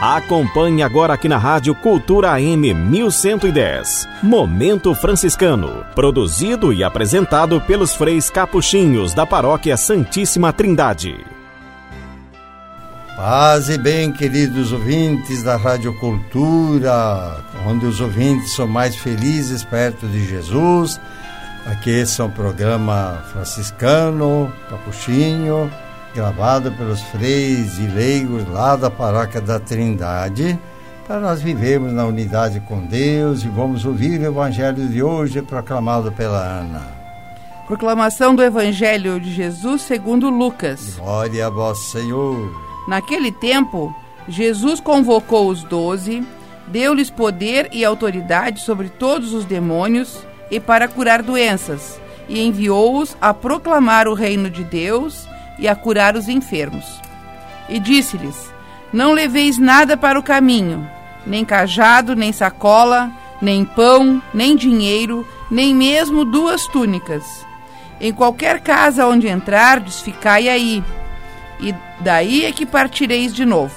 Acompanhe agora aqui na Rádio Cultura AM 1110. Momento Franciscano. Produzido e apresentado pelos freis capuchinhos da Paróquia Santíssima Trindade. Paz e bem, queridos ouvintes da Rádio Cultura, onde os ouvintes são mais felizes perto de Jesus. Aqui esse é um programa franciscano, capuchinho gravado pelos freis e leigos lá da paróquia da Trindade, para nós vivermos na unidade com Deus e vamos ouvir o Evangelho de hoje proclamado pela Ana. Proclamação do Evangelho de Jesus segundo Lucas. Glória a vós, Senhor. Naquele tempo, Jesus convocou os doze, deu-lhes poder e autoridade sobre todos os demônios e para curar doenças, e enviou-os a proclamar o reino de Deus e a curar os enfermos. E disse-lhes: Não leveis nada para o caminho, nem cajado, nem sacola, nem pão, nem dinheiro, nem mesmo duas túnicas. Em qualquer casa onde entrardes, ficai aí, e daí é que partireis de novo.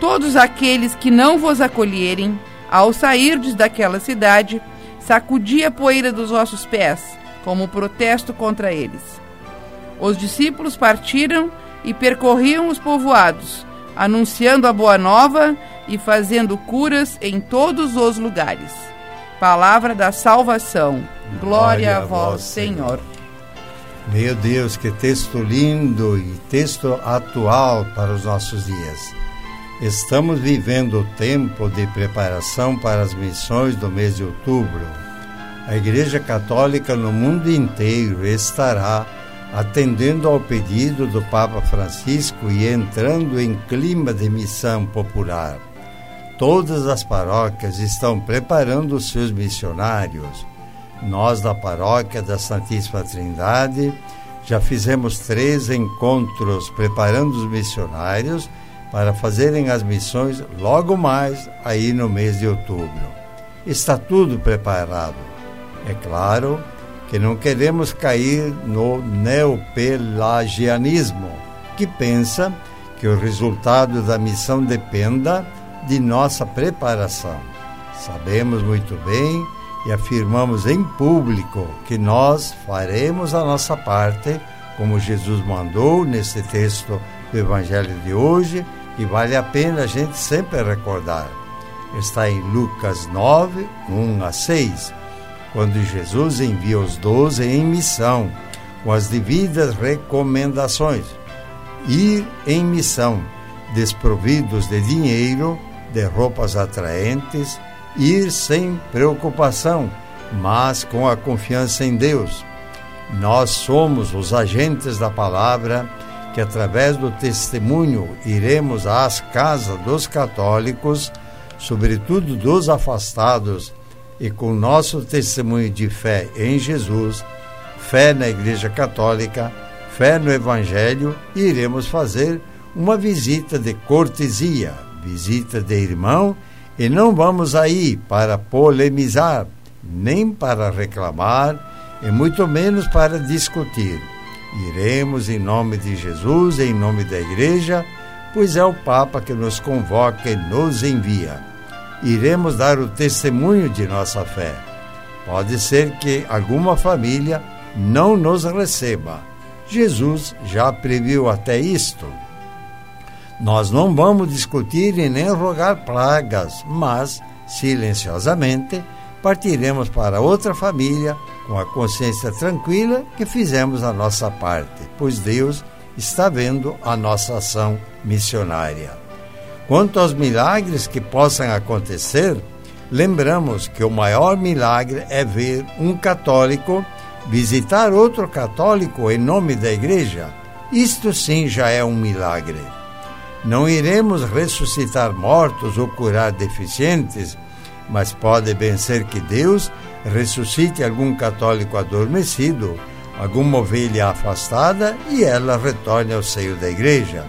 Todos aqueles que não vos acolherem, ao sairdes daquela cidade, sacudi a poeira dos vossos pés, como protesto contra eles. Os discípulos partiram e percorriam os povoados, anunciando a boa nova e fazendo curas em todos os lugares. Palavra da salvação. Glória, Glória a vós, Senhor. Meu Deus, que texto lindo e texto atual para os nossos dias. Estamos vivendo o tempo de preparação para as missões do mês de outubro. A Igreja Católica no mundo inteiro estará atendendo ao pedido do Papa Francisco e entrando em clima de missão popular. Todas as paróquias estão preparando os seus missionários. Nós, da paróquia da Santíssima Trindade, já fizemos três encontros preparando os missionários para fazerem as missões logo mais aí no mês de outubro. Está tudo preparado. É claro que não queremos cair no neopelagianismo, que pensa que o resultado da missão dependa de nossa preparação. Sabemos muito bem e afirmamos em público que nós faremos a nossa parte, como Jesus mandou nesse texto do Evangelho de hoje, e vale a pena a gente sempre recordar. Está em Lucas 9, 1 a 6 quando Jesus envia os doze em missão, com as devidas recomendações. Ir em missão, desprovidos de dinheiro, de roupas atraentes, ir sem preocupação, mas com a confiança em Deus. Nós somos os agentes da palavra que, através do testemunho, iremos às casas dos católicos, sobretudo dos afastados e com nosso testemunho de fé em Jesus, fé na Igreja Católica, fé no Evangelho, iremos fazer uma visita de cortesia, visita de irmão, e não vamos aí para polemizar, nem para reclamar, e muito menos para discutir. Iremos em nome de Jesus, em nome da Igreja, pois é o Papa que nos convoca e nos envia iremos dar o testemunho de nossa fé. Pode ser que alguma família não nos receba. Jesus já previu até isto. Nós não vamos discutir e nem rogar pragas, mas, silenciosamente, partiremos para outra família com a consciência tranquila que fizemos a nossa parte, pois Deus está vendo a nossa ação missionária. Quanto aos milagres que possam acontecer, lembramos que o maior milagre é ver um católico visitar outro católico em nome da igreja. Isto sim já é um milagre. Não iremos ressuscitar mortos ou curar deficientes, mas pode bem ser que Deus ressuscite algum católico adormecido, alguma ovelha afastada e ela retorne ao seio da igreja.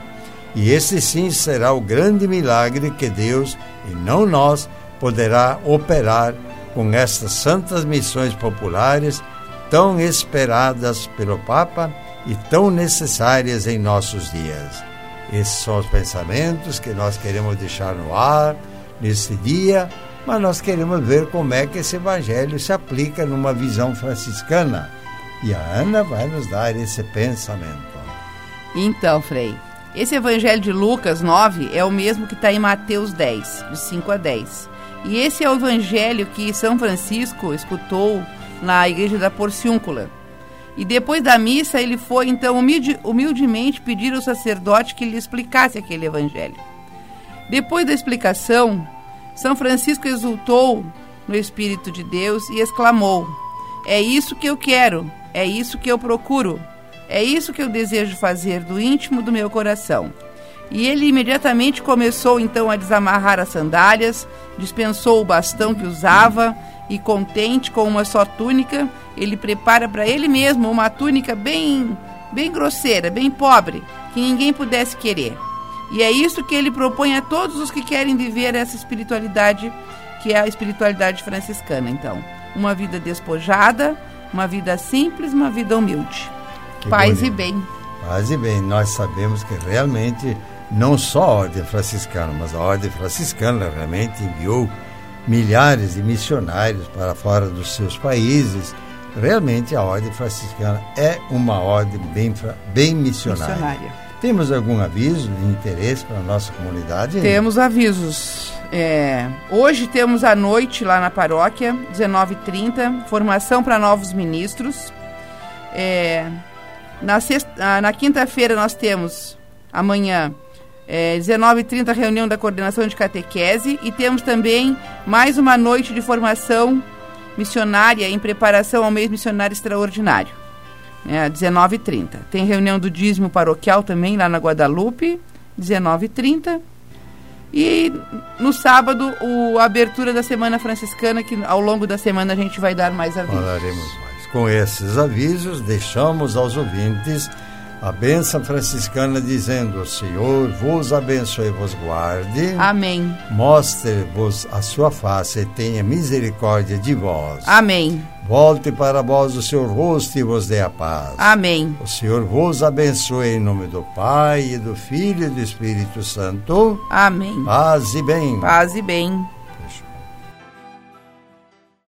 E esse sim será o grande milagre que Deus, e não nós, poderá operar com estas santas missões populares tão esperadas pelo Papa e tão necessárias em nossos dias. Esses são os pensamentos que nós queremos deixar no ar nesse dia, mas nós queremos ver como é que esse evangelho se aplica numa visão franciscana. E a Ana vai nos dar esse pensamento. Então, Frei, esse evangelho de Lucas 9 é o mesmo que está em Mateus 10, de 5 a 10. E esse é o evangelho que São Francisco escutou na igreja da Porciúncula. E depois da missa, ele foi então humilde, humildemente pedir ao sacerdote que lhe explicasse aquele evangelho. Depois da explicação, São Francisco exultou no Espírito de Deus e exclamou: É isso que eu quero, é isso que eu procuro, é isso que eu desejo fazer do íntimo do meu coração. E ele imediatamente começou então a desamarrar as sandálias, dispensou o bastão que usava e, contente com uma só túnica, ele prepara para ele mesmo uma túnica bem, bem grosseira, bem pobre, que ninguém pudesse querer. E é isso que ele propõe a todos os que querem viver essa espiritualidade, que é a espiritualidade franciscana. Então, uma vida despojada, uma vida simples, uma vida humilde. Que Paz bonito. e bem. Paz e bem. Nós sabemos que realmente não só a ordem franciscana, mas a ordem franciscana realmente enviou milhares de missionários para fora dos seus países. Realmente a ordem franciscana é uma ordem bem, bem missionária. missionária. Temos algum aviso de interesse para a nossa comunidade? Temos avisos. É, hoje temos a noite lá na paróquia, 19h30, formação para novos ministros. É, na, ah, na quinta-feira nós temos amanhã é, 19h30 reunião da coordenação de catequese e temos também mais uma noite de formação missionária em preparação ao mês missionário extraordinário. É, 19h30. Tem reunião do dízimo paroquial também lá na Guadalupe, 19h30. E no sábado, o, a abertura da Semana Franciscana, que ao longo da semana a gente vai dar mais avisos. Falaremos mais. Com esses avisos, deixamos aos ouvintes a bênção franciscana dizendo: Senhor vos abençoe e vos guarde. Amém. Mostre-vos a sua face e tenha misericórdia de vós. Amém. Volte para vós o seu rosto e vos dê a paz. Amém. O Senhor vos abençoe em nome do Pai, e do Filho e do Espírito Santo. Amém. Paz e bem. Paz e bem.